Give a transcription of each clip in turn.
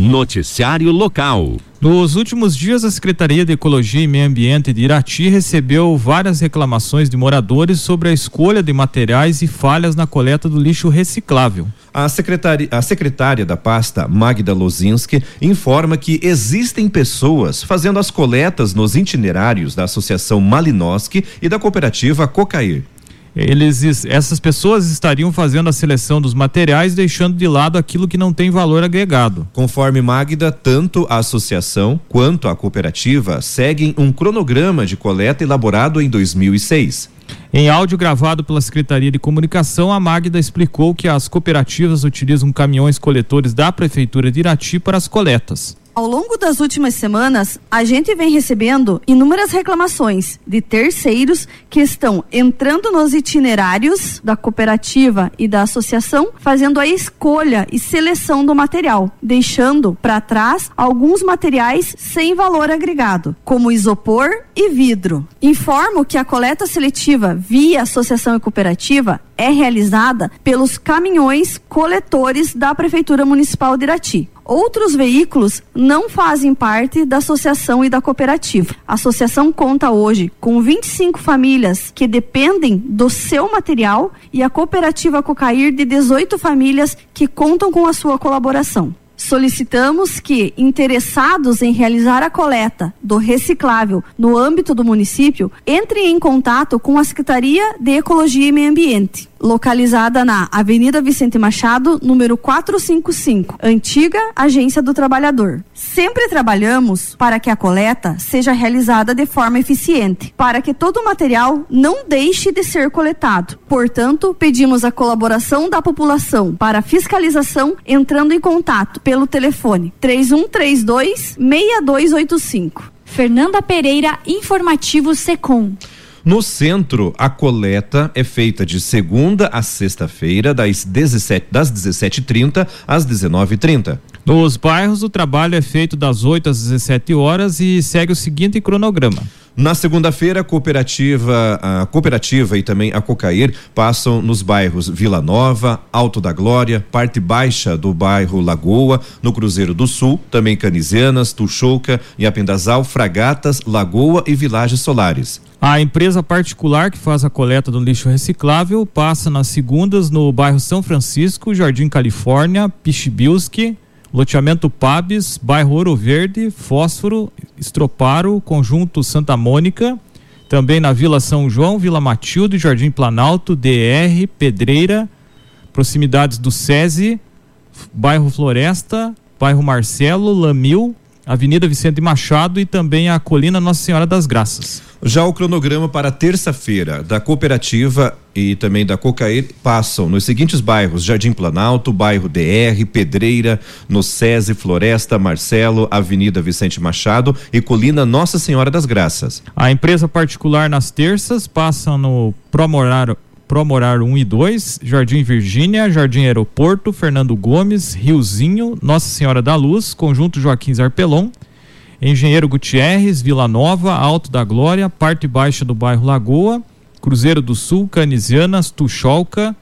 Noticiário Local. Nos últimos dias, a Secretaria de Ecologia e Meio Ambiente de Irati recebeu várias reclamações de moradores sobre a escolha de materiais e falhas na coleta do lixo reciclável. A secretária, a secretária da pasta, Magda Lozinski, informa que existem pessoas fazendo as coletas nos itinerários da Associação Malinowski e da cooperativa Cocair eles essas pessoas estariam fazendo a seleção dos materiais deixando de lado aquilo que não tem valor agregado. Conforme Magda, tanto a associação quanto a cooperativa seguem um cronograma de coleta elaborado em 2006. Em áudio gravado pela Secretaria de Comunicação, a Magda explicou que as cooperativas utilizam caminhões coletores da Prefeitura de Irati para as coletas. Ao longo das últimas semanas, a gente vem recebendo inúmeras reclamações de terceiros que estão entrando nos itinerários da cooperativa e da associação, fazendo a escolha e seleção do material, deixando para trás alguns materiais sem valor agregado, como isopor e vidro. Informo que a coleta seletiva via associação e cooperativa é realizada pelos caminhões coletores da Prefeitura Municipal de Irati. Outros veículos não fazem parte da associação e da cooperativa. A associação conta hoje com 25 famílias que dependem do seu material e a cooperativa Cocair de 18 famílias que contam com a sua colaboração solicitamos que interessados em realizar a coleta do reciclável no âmbito do município entrem em contato com a Secretaria de Ecologia e Meio Ambiente localizada na Avenida Vicente Machado, número 455, antiga Agência do Trabalhador. Sempre trabalhamos para que a coleta seja realizada de forma eficiente, para que todo o material não deixe de ser coletado. Portanto, pedimos a colaboração da população para fiscalização entrando em contato pelo telefone 3132 6285. Fernanda Pereira, Informativo Secom. No centro, a coleta é feita de segunda a sexta-feira, das 17 das 17h30 às 19h30. Nos bairros, o trabalho é feito das 8 às 17 horas e segue o seguinte cronograma. Na segunda-feira, a cooperativa, a cooperativa e também a Cocair passam nos bairros Vila Nova, Alto da Glória, parte baixa do bairro Lagoa, no Cruzeiro do Sul, também Canizianas, Tuxouca, Apendazal, Fragatas, Lagoa e Vilagens Solares. A empresa particular que faz a coleta do lixo reciclável passa nas segundas no bairro São Francisco, Jardim Califórnia, Pichibilski, Loteamento Pabes, bairro Ouro Verde, Fósforo, Estroparo, Conjunto Santa Mônica, também na Vila São João, Vila Matilde, Jardim Planalto, DR, Pedreira, proximidades do SESI, bairro Floresta, bairro Marcelo, Lamil, Avenida Vicente Machado e também a Colina Nossa Senhora das Graças. Já o cronograma para terça-feira da cooperativa e também da Cocair passam nos seguintes bairros: Jardim Planalto, bairro DR, Pedreira, no SESI, Floresta, Marcelo, Avenida Vicente Machado e Colina Nossa Senhora das Graças. A empresa particular nas terças passa no Promorar Promorar 1 e 2, Jardim Virgínia, Jardim Aeroporto, Fernando Gomes, Riozinho, Nossa Senhora da Luz, Conjunto Joaquim Zarpelon, Engenheiro Gutierrez, Vila Nova, Alto da Glória, parte baixa do bairro Lagoa, Cruzeiro do Sul, Canisianas, Tuxolca,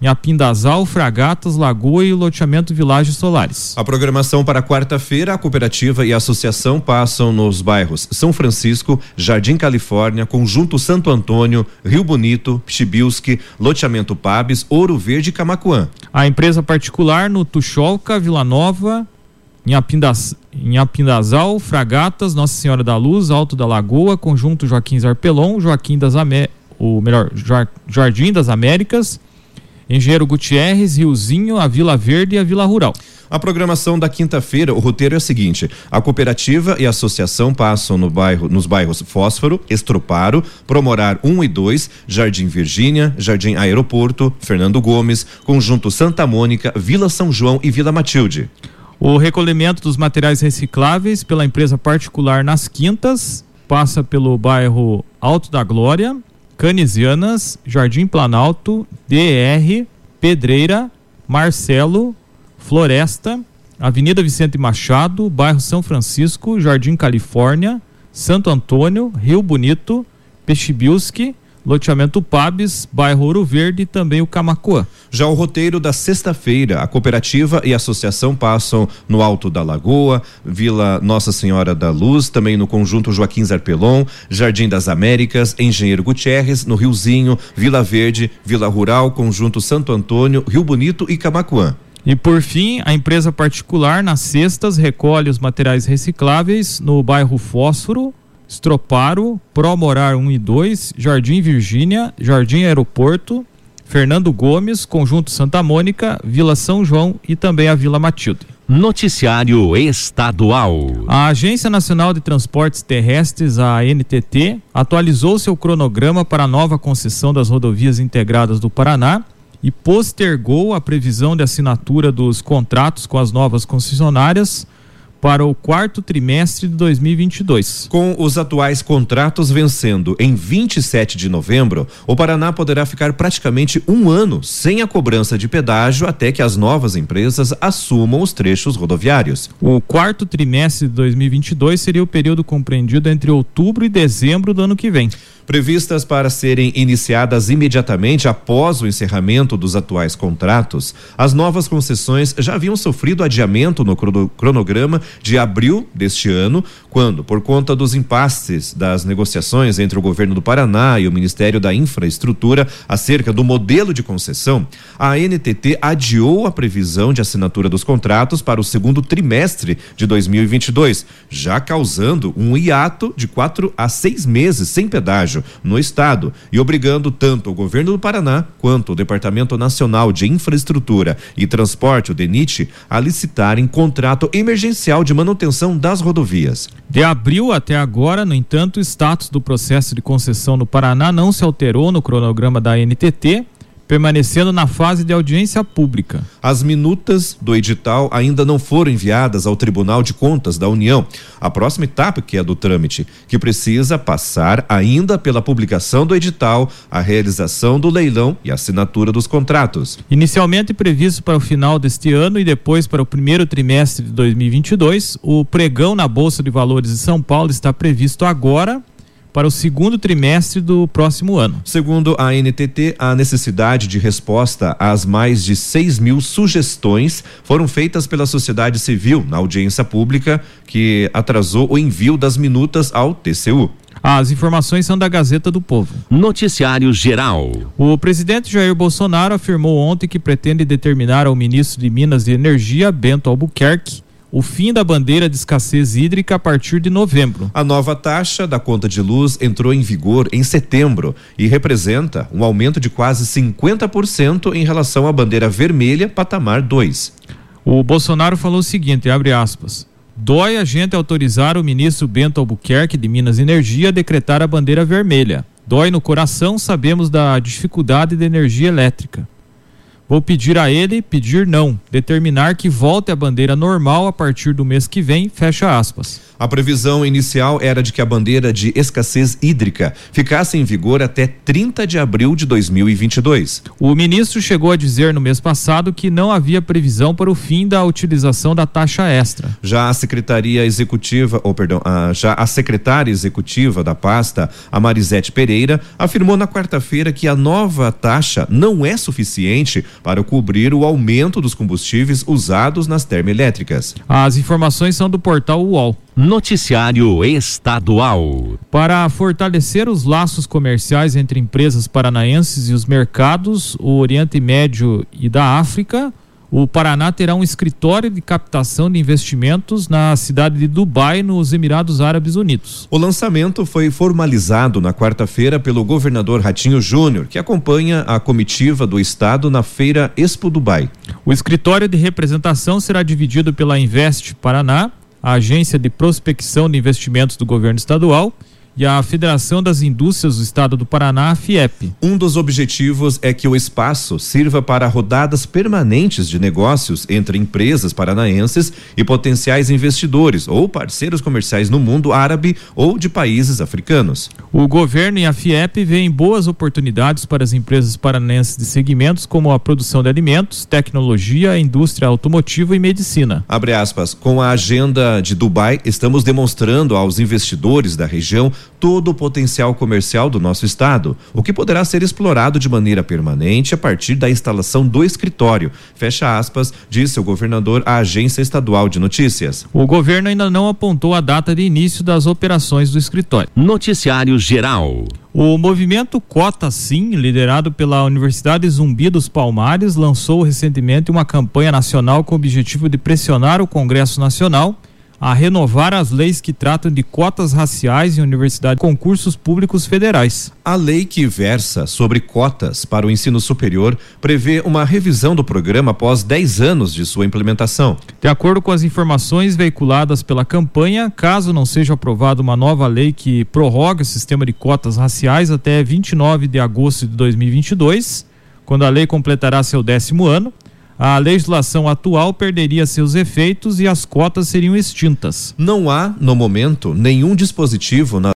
Nhapindazal, Fragatas, Lagoa e loteamento Vilagens Solares. A programação para quarta-feira, a cooperativa e a associação passam nos bairros São Francisco, Jardim Califórnia, Conjunto Santo Antônio, Rio Bonito, Chibilski, loteamento Pabes, Ouro Verde e Camacuã. A empresa particular no Tuxolca, Vila Nova, Nhapindazal, Fragatas, Nossa Senhora da Luz, Alto da Lagoa, Conjunto Joaquim Zarpelon, Joaquim das Amé o melhor, Jardim das Américas, Engenheiro Gutierrez, Riozinho, a Vila Verde e a Vila Rural. A programação da quinta-feira, o roteiro é o seguinte: a cooperativa e a associação passam no bairro, nos bairros Fósforo, Estroparo, Promorar 1 e 2, Jardim Virgínia, Jardim Aeroporto, Fernando Gomes, Conjunto Santa Mônica, Vila São João e Vila Matilde. O recolhimento dos materiais recicláveis pela empresa particular nas quintas passa pelo bairro Alto da Glória, Canisianas, Jardim Planalto, DR, Pedreira, Marcelo, Floresta, Avenida Vicente Machado, bairro São Francisco, Jardim Califórnia, Santo Antônio, Rio Bonito, Pechibilski, loteamento Pabes, bairro Ouro Verde e também o Camacuã. Já o roteiro da sexta-feira, a cooperativa e a associação passam no Alto da Lagoa, Vila Nossa Senhora da Luz, também no conjunto Joaquim Zarpelon, Jardim das Américas, Engenheiro Gutierrez, no Riozinho, Vila Verde, Vila Rural, conjunto Santo Antônio, Rio Bonito e Camacuã. E por fim, a empresa particular nas cestas recolhe os materiais recicláveis no bairro Fósforo, Estroparo, Pro Morar 1 e 2, Jardim Virgínia, Jardim Aeroporto, Fernando Gomes, Conjunto Santa Mônica, Vila São João e também a Vila Matilde. Noticiário Estadual. A Agência Nacional de Transportes Terrestres, a ANTT, atualizou seu cronograma para a nova concessão das rodovias integradas do Paraná e postergou a previsão de assinatura dos contratos com as novas concessionárias para o quarto trimestre de 2022. Com os atuais contratos vencendo em 27 de novembro, o Paraná poderá ficar praticamente um ano sem a cobrança de pedágio até que as novas empresas assumam os trechos rodoviários. O quarto trimestre de 2022 seria o período compreendido entre outubro e dezembro do ano que vem previstas para serem iniciadas imediatamente após o encerramento dos atuais contratos, as novas concessões já haviam sofrido adiamento no cronograma de abril deste ano, quando, por conta dos impasses das negociações entre o governo do Paraná e o Ministério da Infraestrutura acerca do modelo de concessão, a NTT adiou a previsão de assinatura dos contratos para o segundo trimestre de 2022, já causando um hiato de quatro a seis meses sem pedágio no estado e obrigando tanto o governo do Paraná quanto o Departamento Nacional de Infraestrutura e Transporte, o DENIT, a licitarem contrato emergencial de manutenção das rodovias. De abril até agora, no entanto, o status do processo de concessão no Paraná não se alterou no cronograma da NTT permanecendo na fase de audiência pública. As minutas do edital ainda não foram enviadas ao Tribunal de Contas da União. A próxima etapa, que é a do trâmite, que precisa passar ainda pela publicação do edital, a realização do leilão e assinatura dos contratos. Inicialmente previsto para o final deste ano e depois para o primeiro trimestre de 2022, o pregão na Bolsa de Valores de São Paulo está previsto agora para o segundo trimestre do próximo ano. Segundo a NTT, a necessidade de resposta às mais de 6 mil sugestões foram feitas pela sociedade civil na audiência pública que atrasou o envio das minutas ao TCU. As informações são da Gazeta do Povo. Noticiário Geral. O presidente Jair Bolsonaro afirmou ontem que pretende determinar ao ministro de Minas e Energia, Bento Albuquerque, o fim da bandeira de escassez hídrica a partir de novembro. A nova taxa da conta de luz entrou em vigor em setembro e representa um aumento de quase 50% em relação à bandeira vermelha patamar 2. O Bolsonaro falou o seguinte, abre aspas: Dói a gente autorizar o ministro Bento Albuquerque de Minas Energia a decretar a bandeira vermelha. Dói no coração, sabemos da dificuldade da energia elétrica. Vou pedir a ele, pedir não, determinar que volte a bandeira normal a partir do mês que vem, fecha aspas. A previsão inicial era de que a bandeira de escassez hídrica ficasse em vigor até 30 de abril de 2022. O ministro chegou a dizer no mês passado que não havia previsão para o fim da utilização da taxa extra. Já a secretaria executiva, ou perdão, a, já a secretária executiva da pasta, a Marisete Pereira, afirmou na quarta-feira que a nova taxa não é suficiente para cobrir o aumento dos combustíveis usados nas termoelétricas. As informações são do portal UOL. Noticiário Estadual. Para fortalecer os laços comerciais entre empresas paranaenses e os mercados, o Oriente Médio e da África, o Paraná terá um escritório de captação de investimentos na cidade de Dubai, nos Emirados Árabes Unidos. O lançamento foi formalizado na quarta-feira pelo governador Ratinho Júnior, que acompanha a comitiva do estado na feira Expo Dubai. O escritório de representação será dividido pela Invest Paraná, a agência de prospecção de investimentos do governo estadual e a Federação das Indústrias do Estado do Paraná, a FIEP. Um dos objetivos é que o espaço sirva para rodadas permanentes de negócios entre empresas paranaenses e potenciais investidores ou parceiros comerciais no mundo árabe ou de países africanos. O governo e a FIEP veem boas oportunidades para as empresas paranaenses de segmentos como a produção de alimentos, tecnologia, indústria automotiva e medicina. Abre aspas, com a agenda de Dubai, estamos demonstrando aos investidores da região todo o potencial comercial do nosso estado, o que poderá ser explorado de maneira permanente a partir da instalação do escritório. Fecha aspas, disse o governador à agência estadual de notícias. O governo ainda não apontou a data de início das operações do escritório. Noticiário Geral. O movimento Cota Sim, liderado pela Universidade Zumbi dos Palmares, lançou recentemente uma campanha nacional com o objetivo de pressionar o Congresso Nacional a renovar as leis que tratam de cotas raciais em universidades e concursos públicos federais. A lei que versa sobre cotas para o ensino superior prevê uma revisão do programa após 10 anos de sua implementação. De acordo com as informações veiculadas pela campanha, caso não seja aprovada uma nova lei que prorrogue o sistema de cotas raciais até 29 de agosto de 2022, quando a lei completará seu décimo ano, a legislação atual perderia seus efeitos e as cotas seriam extintas. Não há, no momento, nenhum dispositivo na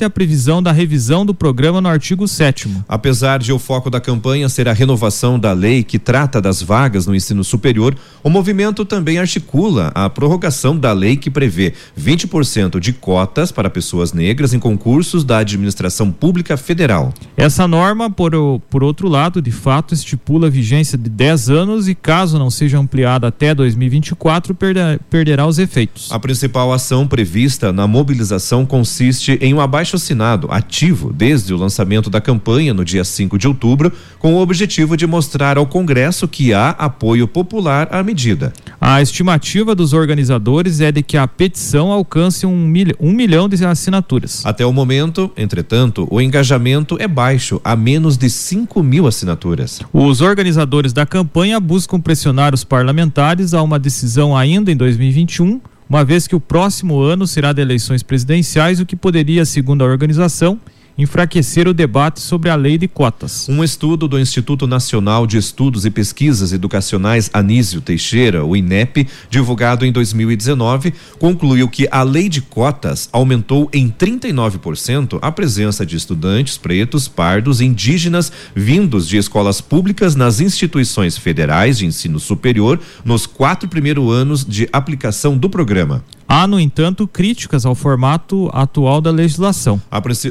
a previsão da revisão do programa no artigo 7 Apesar de o foco da campanha ser a renovação da lei que trata das vagas no ensino superior, o movimento também articula a prorrogação da lei que prevê 20% de cotas para pessoas negras em concursos da administração pública federal. Essa norma, por, por outro lado, de fato estipula a vigência de 10 anos e, caso não seja ampliada até 2024, perder, perderá os efeitos. A principal ação prevista na mobilização consiste em um abaixo abaixo assinado ativo desde o lançamento da campanha no dia 5 de outubro, com o objetivo de mostrar ao Congresso que há apoio popular à medida. A estimativa dos organizadores é de que a petição alcance um, um milhão de assinaturas. Até o momento, entretanto, o engajamento é baixo, a menos de 5 mil assinaturas. Os organizadores da campanha buscam pressionar os parlamentares a uma decisão ainda em 2021 uma vez que o próximo ano será de eleições presidenciais, o que poderia, segundo a organização, enfraquecer o debate sobre a lei de cotas. Um estudo do Instituto Nacional de Estudos e Pesquisas Educacionais Anísio Teixeira, o INEP, divulgado em 2019, concluiu que a lei de cotas aumentou em 39% a presença de estudantes pretos, pardos e indígenas vindos de escolas públicas nas instituições federais de ensino superior nos quatro primeiros anos de aplicação do programa. Há, no entanto, críticas ao formato atual da legislação.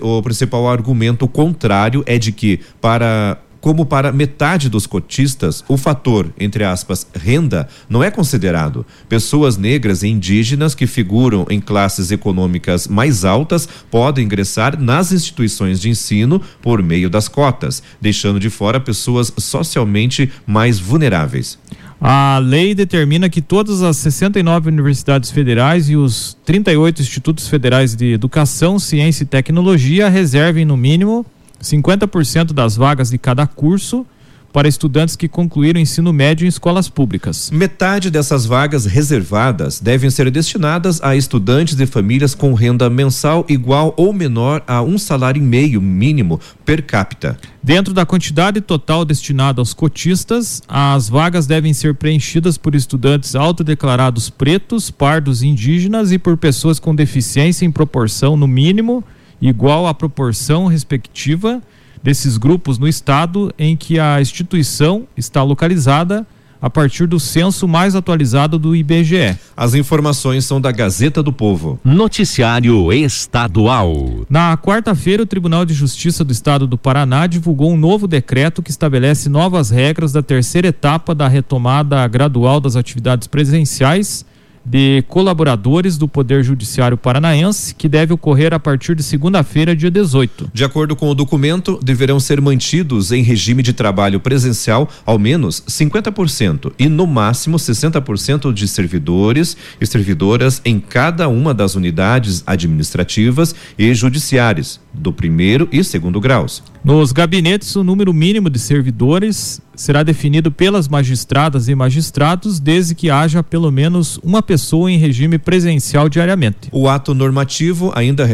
o principal argumento contrário é de que, para como para metade dos cotistas, o fator, entre aspas, renda, não é considerado. Pessoas negras e indígenas que figuram em classes econômicas mais altas podem ingressar nas instituições de ensino por meio das cotas, deixando de fora pessoas socialmente mais vulneráveis. A lei determina que todas as 69 universidades federais e os 38 institutos federais de educação, ciência e tecnologia reservem no mínimo 50% das vagas de cada curso para estudantes que concluíram ensino médio em escolas públicas. Metade dessas vagas reservadas devem ser destinadas a estudantes de famílias com renda mensal igual ou menor a um salário e meio mínimo per capita. Dentro da quantidade total destinada aos cotistas, as vagas devem ser preenchidas por estudantes autodeclarados pretos, pardos indígenas e por pessoas com deficiência em proporção, no mínimo, igual à proporção respectiva desses grupos no estado em que a instituição está localizada a partir do censo mais atualizado do IBGE. As informações são da Gazeta do Povo. Noticiário Estadual. Na quarta-feira, o Tribunal de Justiça do Estado do Paraná divulgou um novo decreto que estabelece novas regras da terceira etapa da retomada gradual das atividades presenciais de colaboradores do Poder Judiciário Paranaense, que deve ocorrer a partir de segunda-feira, dia 18. De acordo com o documento, deverão ser mantidos em regime de trabalho presencial ao menos 50% e no máximo 60% de servidores e servidoras em cada uma das unidades administrativas e judiciárias do primeiro e segundo graus. Nos gabinetes, o número mínimo de servidores será definido pelas magistradas e magistrados, desde que haja pelo menos uma pessoa em regime presencial diariamente. O ato normativo ainda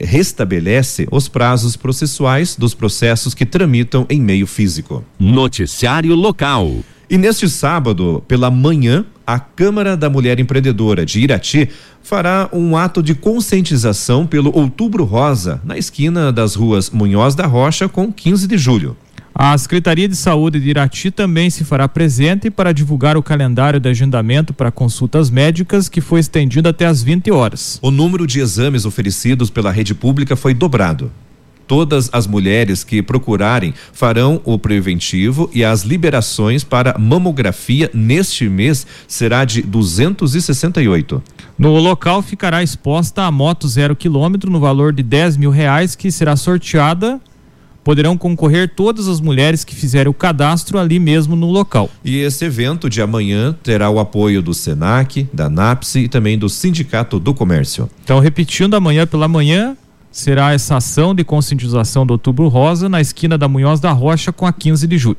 restabelece os prazos processuais dos processos que tramitam em meio físico. Noticiário local. E neste sábado, pela manhã, a Câmara da Mulher Empreendedora de Irati fará um ato de conscientização pelo Outubro Rosa, na esquina das ruas Munhoz da Rocha com 15 de julho. A Secretaria de Saúde de Irati também se fará presente para divulgar o calendário de agendamento para consultas médicas que foi estendido até às 20 horas. O número de exames oferecidos pela rede pública foi dobrado. Todas as mulheres que procurarem farão o preventivo e as liberações para mamografia neste mês será de 268. No local ficará exposta a moto zero quilômetro no valor de 10 mil reais que será sorteada poderão concorrer todas as mulheres que fizerem o cadastro ali mesmo no local. E esse evento de amanhã terá o apoio do SENAC, da NAPSE e também do Sindicato do Comércio. Então, repetindo, amanhã pela manhã será essa ação de conscientização do Outubro Rosa na esquina da Munhoz da Rocha com a 15 de julho.